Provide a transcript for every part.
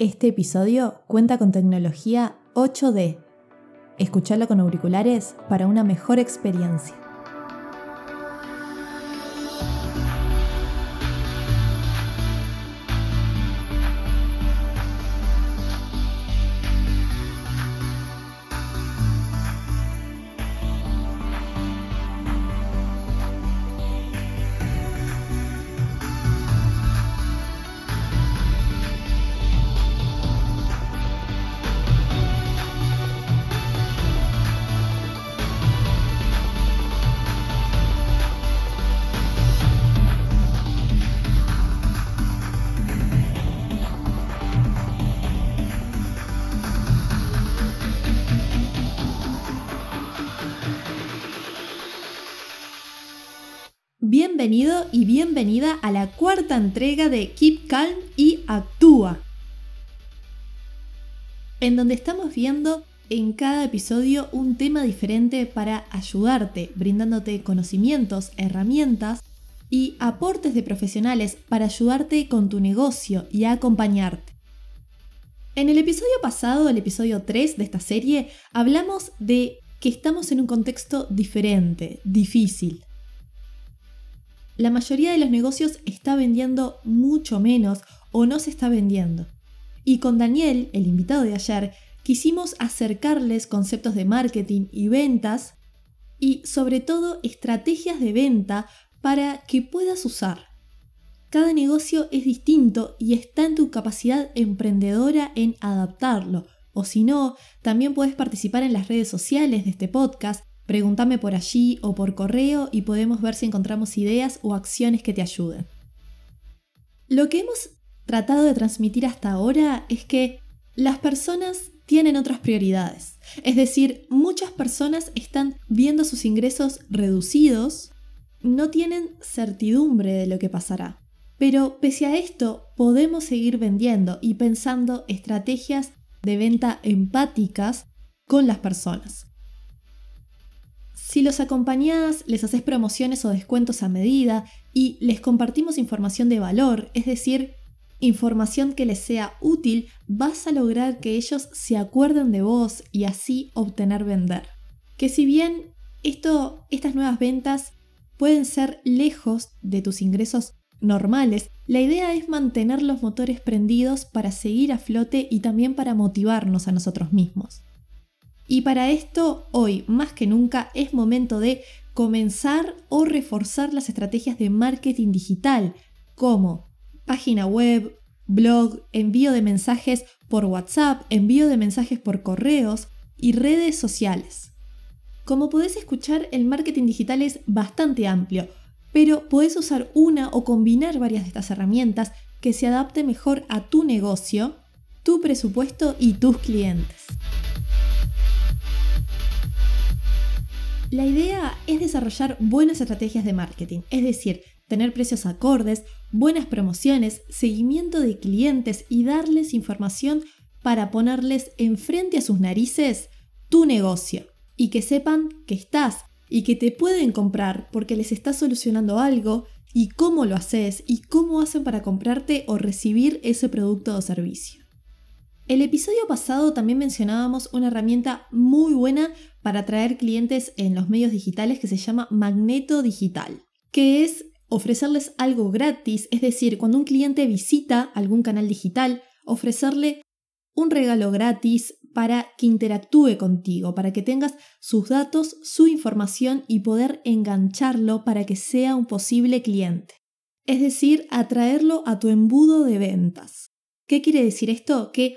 Este episodio cuenta con tecnología 8D. Escuchalo con auriculares para una mejor experiencia. Bienvenido y bienvenida a la cuarta entrega de Keep Calm y Actúa, en donde estamos viendo en cada episodio un tema diferente para ayudarte, brindándote conocimientos, herramientas y aportes de profesionales para ayudarte con tu negocio y acompañarte. En el episodio pasado, el episodio 3 de esta serie, hablamos de que estamos en un contexto diferente, difícil la mayoría de los negocios está vendiendo mucho menos o no se está vendiendo. Y con Daniel, el invitado de ayer, quisimos acercarles conceptos de marketing y ventas y sobre todo estrategias de venta para que puedas usar. Cada negocio es distinto y está en tu capacidad emprendedora en adaptarlo. O si no, también puedes participar en las redes sociales de este podcast Pregúntame por allí o por correo y podemos ver si encontramos ideas o acciones que te ayuden. Lo que hemos tratado de transmitir hasta ahora es que las personas tienen otras prioridades. Es decir, muchas personas están viendo sus ingresos reducidos, no tienen certidumbre de lo que pasará. Pero pese a esto, podemos seguir vendiendo y pensando estrategias de venta empáticas con las personas. Si los acompañás, les haces promociones o descuentos a medida y les compartimos información de valor, es decir, información que les sea útil, vas a lograr que ellos se acuerden de vos y así obtener vender. Que si bien estas nuevas ventas pueden ser lejos de tus ingresos normales, la idea es mantener los motores prendidos para seguir a flote y también para motivarnos a nosotros mismos. Y para esto, hoy más que nunca es momento de comenzar o reforzar las estrategias de marketing digital, como página web, blog, envío de mensajes por WhatsApp, envío de mensajes por correos y redes sociales. Como podés escuchar, el marketing digital es bastante amplio, pero podés usar una o combinar varias de estas herramientas que se adapte mejor a tu negocio, tu presupuesto y tus clientes. La idea es desarrollar buenas estrategias de marketing, es decir, tener precios acordes, buenas promociones, seguimiento de clientes y darles información para ponerles enfrente a sus narices tu negocio y que sepan que estás y que te pueden comprar porque les estás solucionando algo y cómo lo haces y cómo hacen para comprarte o recibir ese producto o servicio. El episodio pasado también mencionábamos una herramienta muy buena para atraer clientes en los medios digitales que se llama Magneto Digital, que es ofrecerles algo gratis, es decir, cuando un cliente visita algún canal digital, ofrecerle un regalo gratis para que interactúe contigo, para que tengas sus datos, su información y poder engancharlo para que sea un posible cliente. Es decir, atraerlo a tu embudo de ventas. ¿Qué quiere decir esto? Que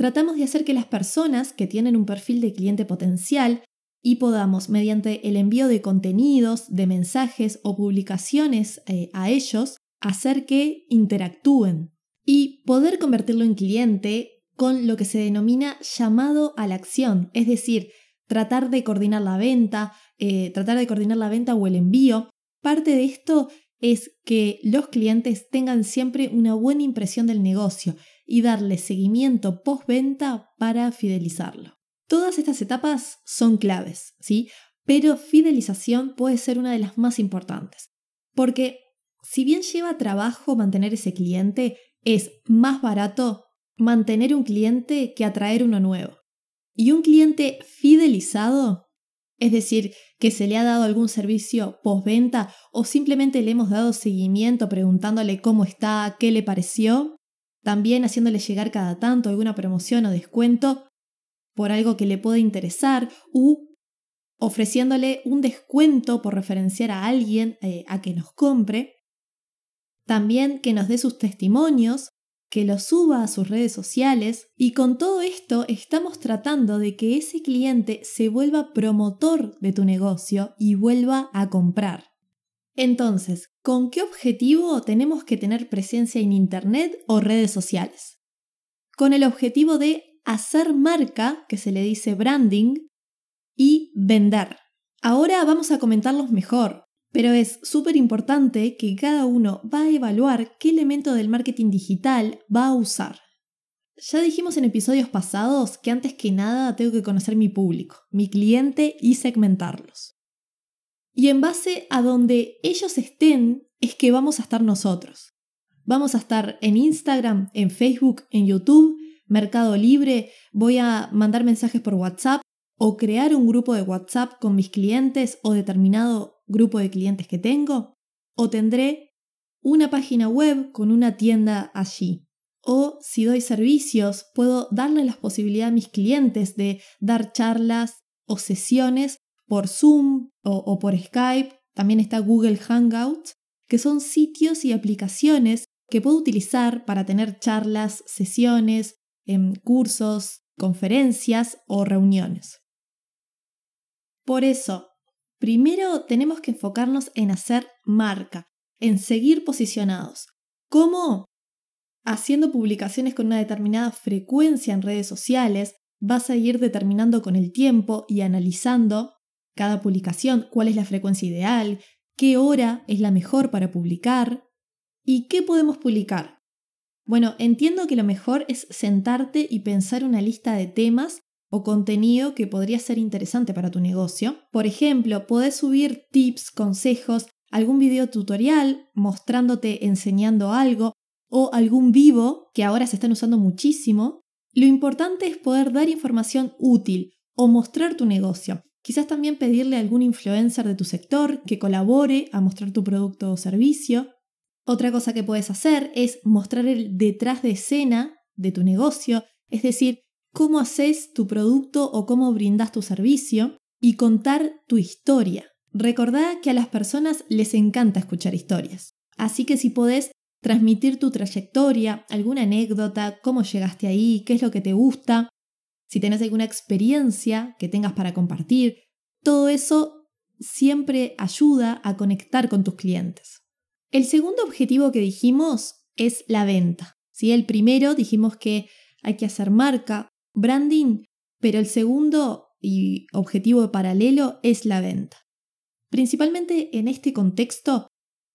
tratamos de hacer que las personas que tienen un perfil de cliente potencial y podamos, mediante el envío de contenidos, de mensajes o publicaciones eh, a ellos, hacer que interactúen y poder convertirlo en cliente con lo que se denomina llamado a la acción, es decir, tratar de coordinar la venta, eh, tratar de coordinar la venta o el envío. Parte de esto es que los clientes tengan siempre una buena impresión del negocio y darle seguimiento postventa para fidelizarlo. Todas estas etapas son claves, ¿sí? Pero fidelización puede ser una de las más importantes, porque si bien lleva trabajo mantener ese cliente, es más barato mantener un cliente que atraer uno nuevo. Y un cliente fidelizado, es decir, que se le ha dado algún servicio postventa o simplemente le hemos dado seguimiento preguntándole cómo está, qué le pareció, también haciéndole llegar cada tanto alguna promoción o descuento por algo que le pueda interesar u ofreciéndole un descuento por referenciar a alguien eh, a que nos compre. También que nos dé sus testimonios, que los suba a sus redes sociales y con todo esto estamos tratando de que ese cliente se vuelva promotor de tu negocio y vuelva a comprar. Entonces, ¿con qué objetivo tenemos que tener presencia en Internet o redes sociales? Con el objetivo de hacer marca, que se le dice branding, y vender. Ahora vamos a comentarlos mejor, pero es súper importante que cada uno va a evaluar qué elemento del marketing digital va a usar. Ya dijimos en episodios pasados que antes que nada tengo que conocer mi público, mi cliente y segmentarlos. Y en base a donde ellos estén es que vamos a estar nosotros. Vamos a estar en Instagram, en Facebook, en YouTube, Mercado Libre, voy a mandar mensajes por WhatsApp o crear un grupo de WhatsApp con mis clientes o determinado grupo de clientes que tengo, o tendré una página web con una tienda allí. O si doy servicios, puedo darle la posibilidad a mis clientes de dar charlas o sesiones por Zoom o, por Skype. También está Google Hangouts, que son sitios y aplicaciones que puedo utilizar para tener charlas, sesiones, em, cursos, conferencias o reuniones. Por eso, primero tenemos que enfocarnos en hacer marca, en seguir posicionados. ¿Cómo? Haciendo publicaciones con una determinada frecuencia en redes sociales, vas a ir determinando con el tiempo y analizando cada publicación cuál es la frecuencia ideal, qué hora es la mejor para publicar y qué podemos publicar. Bueno, entiendo que lo mejor es sentarte y pensar una lista de temas o contenido que podría ser interesante para tu negocio. Por ejemplo, podés subir tips, consejos, algún video tutorial mostrándote enseñando algo o algún vivo que ahora se están usando muchísimo. Lo importante es poder dar información útil o mostrar tu negocio. Quizás también pedirle a algún influencer de tu sector que colabore a mostrar tu producto o servicio. Otra cosa que puedes hacer es mostrar el detrás de escena de tu negocio, es decir, cómo haces tu producto o cómo brindas tu servicio y contar tu historia. Recordá que a las personas les encanta escuchar historias. Así que si podés transmitir tu trayectoria, alguna anécdota, cómo llegaste ahí, qué es lo que te gusta, si tenés alguna experiencia que tengas para compartir, todo eso siempre ayuda a conectar con tus clientes. El segundo objetivo que dijimos es la venta. ¿sí? El primero dijimos que hay que hacer marca, branding, pero el segundo y objetivo paralelo es la venta. Principalmente en este contexto,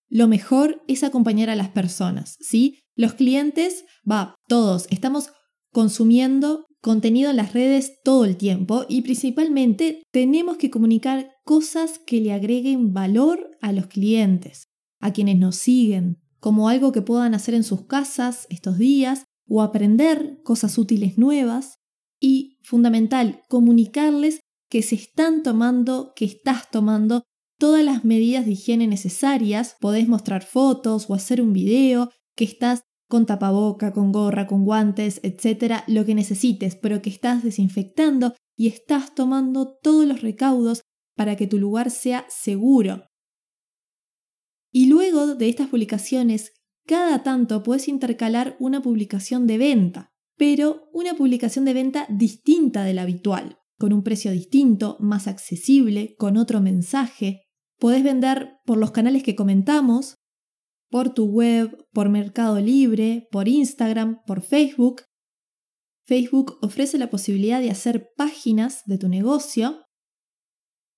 lo mejor es acompañar a las personas, ¿sí? Los clientes, va, todos, estamos consumiendo contenido en las redes todo el tiempo y principalmente tenemos que comunicar cosas que le agreguen valor a los clientes, a quienes nos siguen, como algo que puedan hacer en sus casas estos días o aprender cosas útiles nuevas fundamental, comunicarles que se están tomando, que estás tomando todas las medidas de higiene necesarias. Podés mostrar fotos o hacer un video, que estás con tapaboca, con gorra, con guantes, etcétera, lo que necesites, pero que estás desinfectando y estás tomando todos los recaudos para que tu lugar sea seguro. Y luego de estas publicaciones, cada tanto puedes intercalar una publicación de venta pero una publicación de venta distinta de la habitual, con un precio distinto, más accesible, con otro mensaje. Podés vender por los canales que comentamos, por tu web, por Mercado Libre, por Instagram, por Facebook. Facebook ofrece la posibilidad de hacer páginas de tu negocio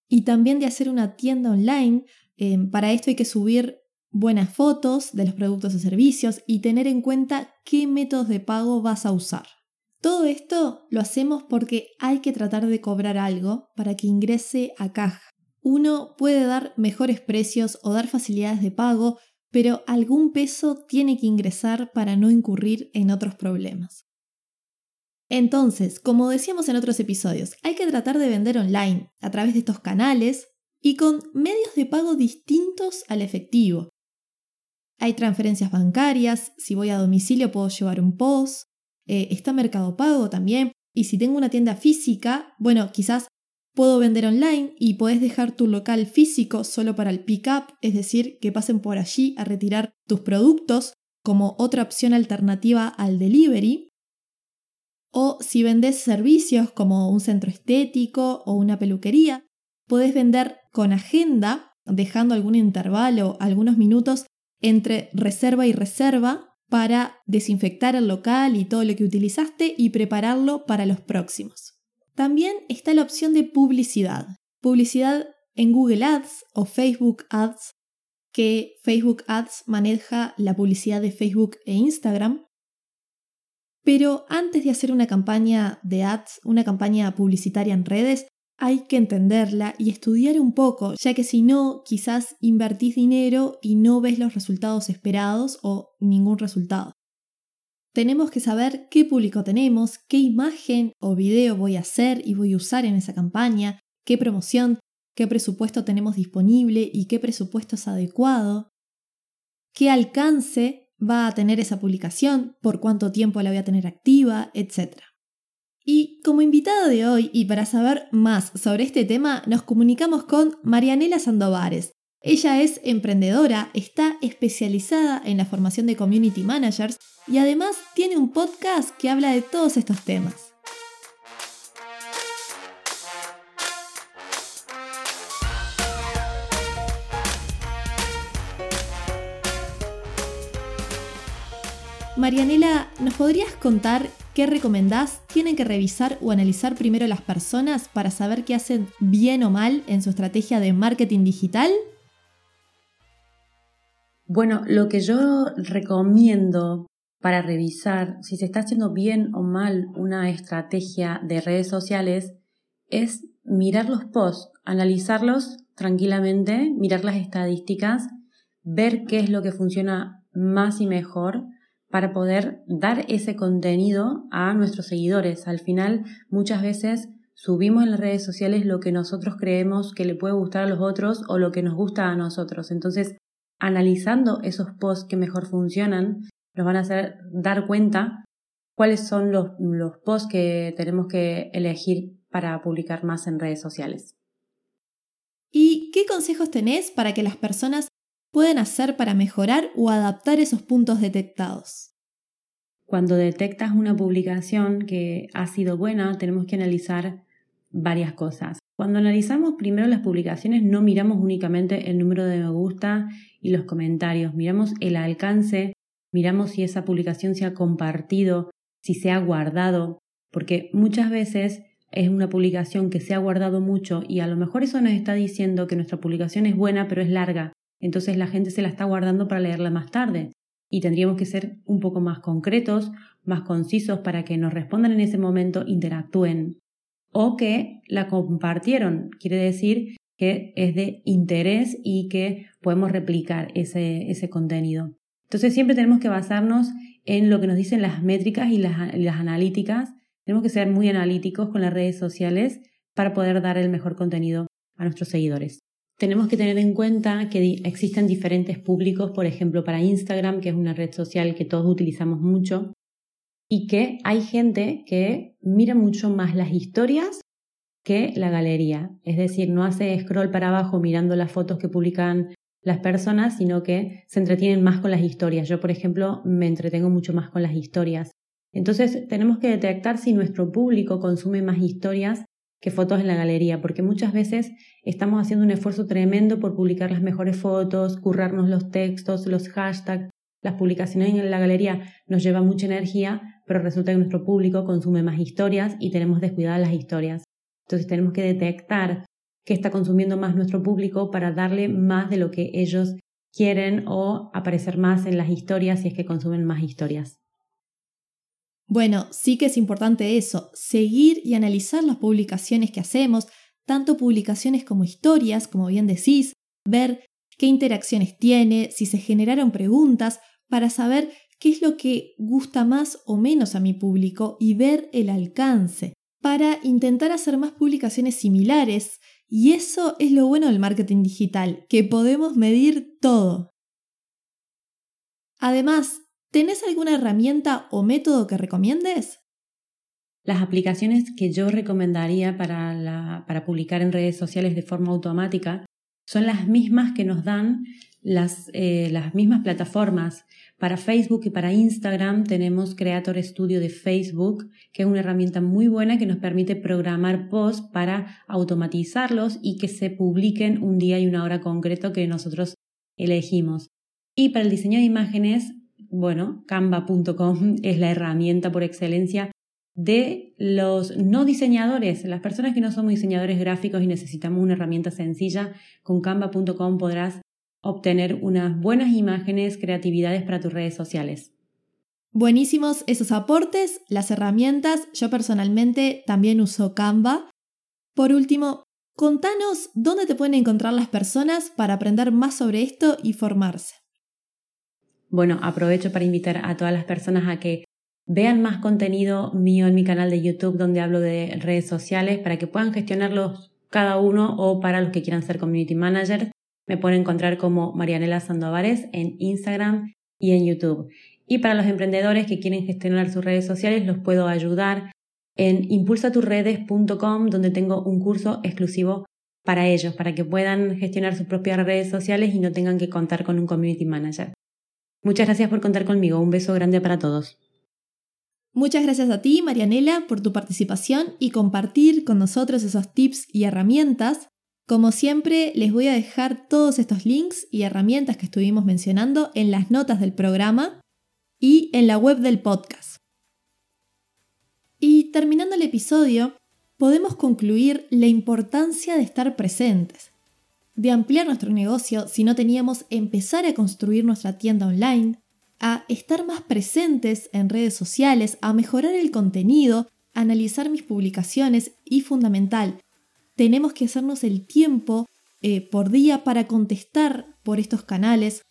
y también de hacer una tienda online. Eh, para esto hay que subir buenas fotos de los productos o servicios y tener en cuenta qué métodos de pago vas a usar. Todo esto lo hacemos porque hay que tratar de cobrar algo para que ingrese a caja. Uno puede dar mejores precios o dar facilidades de pago, pero algún peso tiene que ingresar para no incurrir en otros problemas. Entonces, como decíamos en otros episodios, hay que tratar de vender online a través de estos canales y con medios de pago distintos al efectivo. Hay transferencias bancarias, si voy a domicilio puedo llevar un POS, eh, está Mercado Pago también, y si tengo una tienda física, bueno, quizás puedo vender online y puedes dejar tu local físico solo para el pick-up, es decir, que pasen por allí a retirar tus productos como otra opción alternativa al delivery. O si vendes servicios como un centro estético o una peluquería, puedes vender con agenda, dejando algún intervalo, algunos minutos entre reserva y reserva para desinfectar el local y todo lo que utilizaste y prepararlo para los próximos. También está la opción de publicidad. Publicidad en Google Ads o Facebook Ads, que Facebook Ads maneja la publicidad de Facebook e Instagram. Pero antes de hacer una campaña de ads, una campaña publicitaria en redes, hay que entenderla y estudiar un poco, ya que si no, quizás invertís dinero y no ves los resultados esperados o ningún resultado. Tenemos que saber qué público tenemos, qué imagen o video voy a hacer y voy a usar en esa campaña, qué promoción, qué presupuesto tenemos disponible y qué presupuesto es adecuado, qué alcance va a tener esa publicación, por cuánto tiempo la voy a tener activa, etc. Y como invitada de hoy y para saber más sobre este tema, nos comunicamos con Marianela Sandovares. Ella es emprendedora, está especializada en la formación de community managers y además tiene un podcast que habla de todos estos temas. Marianela, ¿nos podrías contar qué recomendás? ¿Tienen que revisar o analizar primero las personas para saber qué hacen bien o mal en su estrategia de marketing digital? Bueno, lo que yo recomiendo para revisar si se está haciendo bien o mal una estrategia de redes sociales es mirar los posts, analizarlos tranquilamente, mirar las estadísticas, ver qué es lo que funciona más y mejor para poder dar ese contenido a nuestros seguidores. Al final, muchas veces subimos en las redes sociales lo que nosotros creemos que le puede gustar a los otros o lo que nos gusta a nosotros. Entonces, analizando esos posts que mejor funcionan, nos van a hacer dar cuenta cuáles son los, los posts que tenemos que elegir para publicar más en redes sociales. ¿Y qué consejos tenés para que las personas pueden hacer para mejorar o adaptar esos puntos detectados? Cuando detectas una publicación que ha sido buena, tenemos que analizar varias cosas. Cuando analizamos primero las publicaciones no miramos únicamente el número de me gusta y los comentarios, miramos el alcance, miramos si esa publicación se ha compartido, si se ha guardado, porque muchas veces es una publicación que se ha guardado mucho y a lo mejor eso nos está diciendo que nuestra publicación es buena pero es larga entonces la gente se la está guardando para leerla más tarde. Y tendríamos que ser un poco más concretos, más concisos para que nos respondan en ese momento, interactúen. O que la compartieron, quiere decir que es de interés y que podemos replicar ese, ese contenido. Entonces siempre tenemos que basarnos en lo que nos dicen las métricas y las, las analíticas. Tenemos que ser muy analíticos con las redes sociales para poder dar el mejor contenido a nuestros seguidores. Tenemos que tener en cuenta que existen diferentes públicos, por ejemplo, para Instagram, que es una red social que todos utilizamos mucho, y que hay gente que mira mucho más las historias que la galería. Es decir, no hace scroll para abajo mirando las fotos que publican las personas, sino que se entretienen más con las historias. Yo, por ejemplo, me entretengo mucho más con las historias. Entonces, tenemos que detectar si nuestro público consume más historias que fotos en la galería, porque muchas veces estamos haciendo un esfuerzo tremendo por publicar las mejores fotos, currarnos los textos, los hashtags. Las publicaciones en la galería nos llevan mucha energía, pero resulta que nuestro público consume más historias y tenemos descuidadas las historias. Entonces tenemos que detectar qué está consumiendo más nuestro público para darle más de lo que ellos quieren o aparecer más en las historias si es que consumen más historias. Bueno, sí que es importante eso, seguir y analizar las publicaciones que hacemos, tanto publicaciones como historias, como bien decís, ver qué interacciones tiene, si se generaron preguntas, para saber qué es lo que gusta más o menos a mi público y ver el alcance para intentar hacer más publicaciones similares. Y eso es lo bueno del marketing digital, que podemos medir todo. Además, ¿tenés alguna herramienta o método que recomiendes? Las aplicaciones que yo recomendaría para, para publicar en redes sociales de forma automática son las mismas que nos dan las, eh, las mismas plataformas. Para Facebook y para Instagram tenemos Creator Studio de Facebook, que es una herramienta muy buena que nos permite programar posts para automatizarlos y que se publiquen un día y una hora concreto que nosotros elegimos. Y para el diseño de imágenes, bueno, canva.com es la herramienta por excelencia de los no diseñadores, las personas que no somos diseñadores gráficos y necesitamos una herramienta sencilla, con canva.com podrás obtener unas buenas imágenes, creatividades para tus redes sociales. Buenísimos esos aportes, las herramientas. Yo personalmente también uso Canva. Por último, contanos dónde te pueden encontrar las personas para aprender más sobre esto y formarse. Bueno, aprovecho para invitar a todas las personas a que vean más contenido mío en mi canal de YouTube donde hablo de redes sociales para que puedan gestionarlos cada uno o para los que quieran ser community managers. Me pueden encontrar como Marianela Sandovares en Instagram y en YouTube. Y para los emprendedores que quieren gestionar sus redes sociales, los puedo ayudar en impulsaturredes.com, donde tengo un curso exclusivo para ellos, para que puedan gestionar sus propias redes sociales y no tengan que contar con un community manager. Muchas gracias por contar conmigo. Un beso grande para todos. Muchas gracias a ti, Marianela, por tu participación y compartir con nosotros esos tips y herramientas. Como siempre, les voy a dejar todos estos links y herramientas que estuvimos mencionando en las notas del programa y en la web del podcast. Y terminando el episodio, podemos concluir la importancia de estar presentes, de ampliar nuestro negocio si no teníamos empezar a construir nuestra tienda online, a estar más presentes en redes sociales, a mejorar el contenido, analizar mis publicaciones y fundamental, tenemos que hacernos el tiempo eh, por día para contestar por estos canales.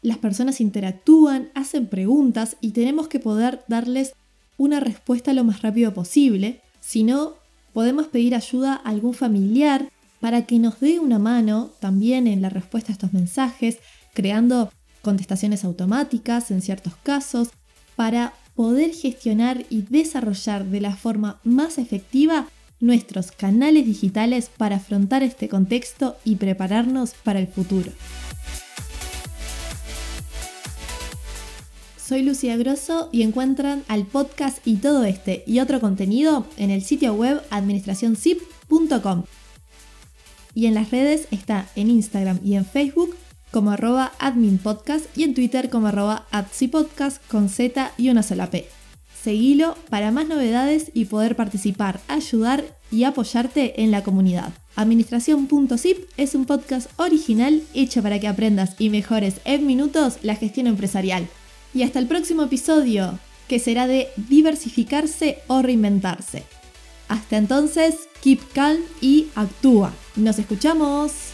Las personas interactúan, hacen preguntas y tenemos que poder darles una respuesta lo más rápido posible. Si no, podemos pedir ayuda a algún familiar para que nos dé una mano también en la respuesta a estos mensajes, creando contestaciones automáticas en ciertos casos, para poder gestionar y desarrollar de la forma más efectiva nuestros canales digitales para afrontar este contexto y prepararnos para el futuro. Soy Lucía Grosso y encuentran al podcast y todo este y otro contenido en el sitio web administracionzip.com. Y en las redes está en Instagram y en Facebook como arroba adminpodcast y en Twitter como arroba podcast con Z y una sola P. Seguilo para más novedades y poder participar, ayudar y apoyarte en la comunidad. Administración.zip es un podcast original hecho para que aprendas y mejores en minutos la gestión empresarial. Y hasta el próximo episodio, que será de diversificarse o reinventarse. Hasta entonces, keep calm y actúa. Nos escuchamos.